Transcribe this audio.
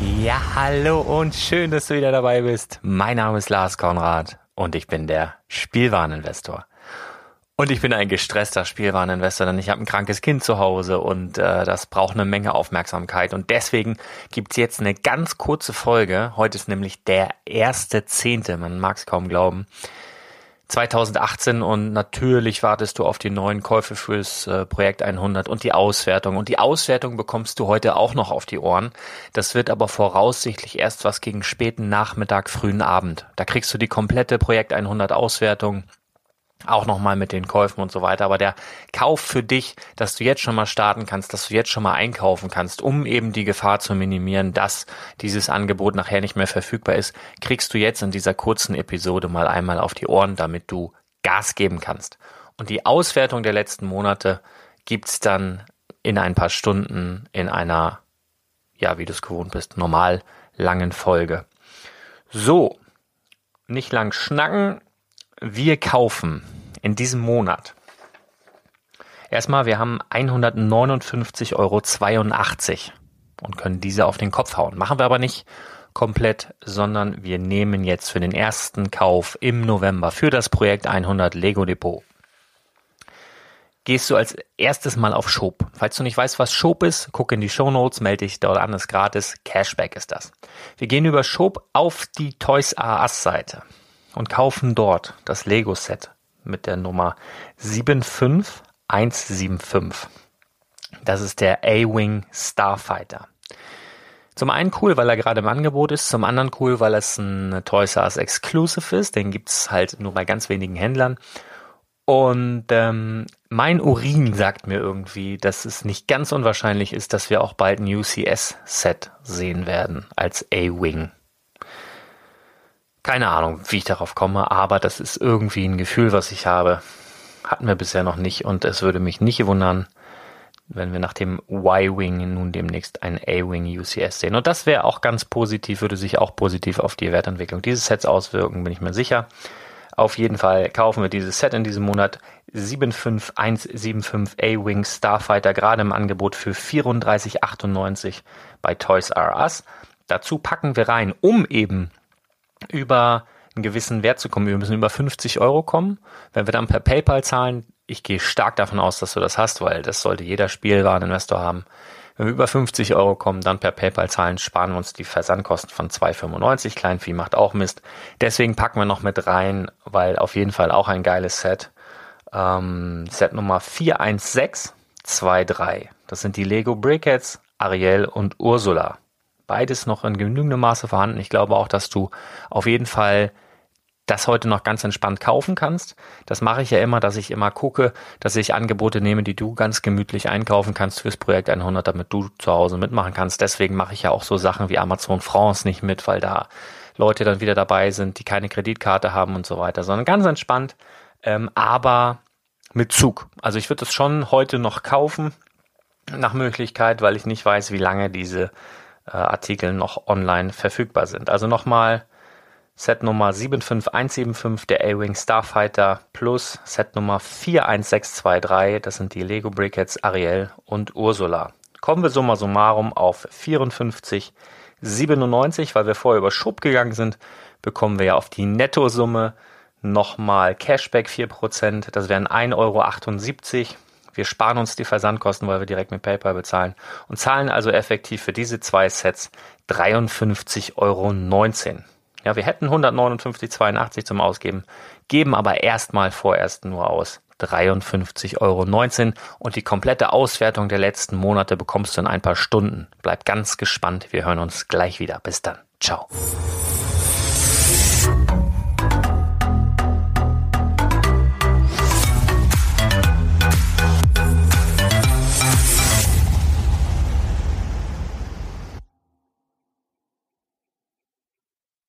Ja, hallo und schön, dass du wieder dabei bist. Mein Name ist Lars Konrad und ich bin der Spielwareninvestor. Und ich bin ein gestresster Spielwareninvestor, denn ich habe ein krankes Kind zu Hause und äh, das braucht eine Menge Aufmerksamkeit. Und deswegen gibt's jetzt eine ganz kurze Folge. Heute ist nämlich der erste Zehnte, man mag es kaum glauben. 2018 und natürlich wartest du auf die neuen Käufe fürs äh, Projekt 100 und die Auswertung. Und die Auswertung bekommst du heute auch noch auf die Ohren. Das wird aber voraussichtlich erst was gegen späten Nachmittag, frühen Abend. Da kriegst du die komplette Projekt 100 Auswertung auch nochmal mit den Käufen und so weiter. Aber der Kauf für dich, dass du jetzt schon mal starten kannst, dass du jetzt schon mal einkaufen kannst, um eben die Gefahr zu minimieren, dass dieses Angebot nachher nicht mehr verfügbar ist, kriegst du jetzt in dieser kurzen Episode mal einmal auf die Ohren, damit du Gas geben kannst. Und die Auswertung der letzten Monate gibt's dann in ein paar Stunden in einer, ja, wie du es gewohnt bist, normal langen Folge. So, nicht lang schnacken, wir kaufen in diesem Monat. Erstmal, wir haben 159,82 Euro und können diese auf den Kopf hauen. Machen wir aber nicht komplett, sondern wir nehmen jetzt für den ersten Kauf im November für das Projekt 100 Lego Depot. Gehst du als erstes mal auf Shop. Falls du nicht weißt, was Shop ist, guck in die Show Notes, melde dich dort an, ist gratis. Cashback ist das. Wir gehen über Shop auf die Toys R Us Seite und kaufen dort das Lego-Set mit der Nummer 75175. Das ist der A-Wing Starfighter. Zum einen cool, weil er gerade im Angebot ist, zum anderen cool, weil es ein Toys R Us Exclusive ist. Den gibt's halt nur bei ganz wenigen Händlern. Und ähm, mein Urin sagt mir irgendwie, dass es nicht ganz unwahrscheinlich ist, dass wir auch bald ein UCS-Set sehen werden als A-Wing. Keine Ahnung, wie ich darauf komme, aber das ist irgendwie ein Gefühl, was ich habe. Hatten wir bisher noch nicht und es würde mich nicht wundern, wenn wir nach dem Y-Wing nun demnächst ein A-Wing UCS sehen. Und das wäre auch ganz positiv, würde sich auch positiv auf die Wertentwicklung dieses Sets auswirken, bin ich mir sicher. Auf jeden Fall kaufen wir dieses Set in diesem Monat 75175 A-Wing Starfighter gerade im Angebot für 34,98 bei Toys R Us. Dazu packen wir rein, um eben über einen gewissen Wert zu kommen. Wir müssen über 50 Euro kommen. Wenn wir dann per PayPal zahlen, ich gehe stark davon aus, dass du das hast, weil das sollte jeder Spielwareninvestor haben. Wenn wir über 50 Euro kommen, dann per PayPal zahlen, sparen wir uns die Versandkosten von 2,95. Kleinvieh macht auch Mist. Deswegen packen wir noch mit rein, weil auf jeden Fall auch ein geiles Set. Ähm, Set Nummer 41623. Das sind die Lego Brickheads, Ariel und Ursula beides noch in genügendem Maße vorhanden. Ich glaube auch, dass du auf jeden Fall das heute noch ganz entspannt kaufen kannst. Das mache ich ja immer, dass ich immer gucke, dass ich Angebote nehme, die du ganz gemütlich einkaufen kannst fürs Projekt 100, damit du zu Hause mitmachen kannst. Deswegen mache ich ja auch so Sachen wie Amazon France nicht mit, weil da Leute dann wieder dabei sind, die keine Kreditkarte haben und so weiter, sondern ganz entspannt, ähm, aber mit Zug. Also ich würde es schon heute noch kaufen, nach Möglichkeit, weil ich nicht weiß, wie lange diese äh, Artikel noch online verfügbar sind. Also nochmal Set Nummer 75175, der A-Wing Starfighter plus Set Nummer 41623, das sind die Lego Brickheads Ariel und Ursula. Kommen wir summa summarum auf 54,97, weil wir vorher über Schub gegangen sind, bekommen wir ja auf die Nettosumme nochmal Cashback 4%, das wären 1,78 Euro. Wir sparen uns die Versandkosten, weil wir direkt mit PayPal bezahlen und zahlen also effektiv für diese zwei Sets 53,19 Euro. Ja, wir hätten 159,82 zum Ausgeben, geben aber erstmal vorerst nur aus 53,19 Euro und die komplette Auswertung der letzten Monate bekommst du in ein paar Stunden. Bleib ganz gespannt, wir hören uns gleich wieder. Bis dann. Ciao.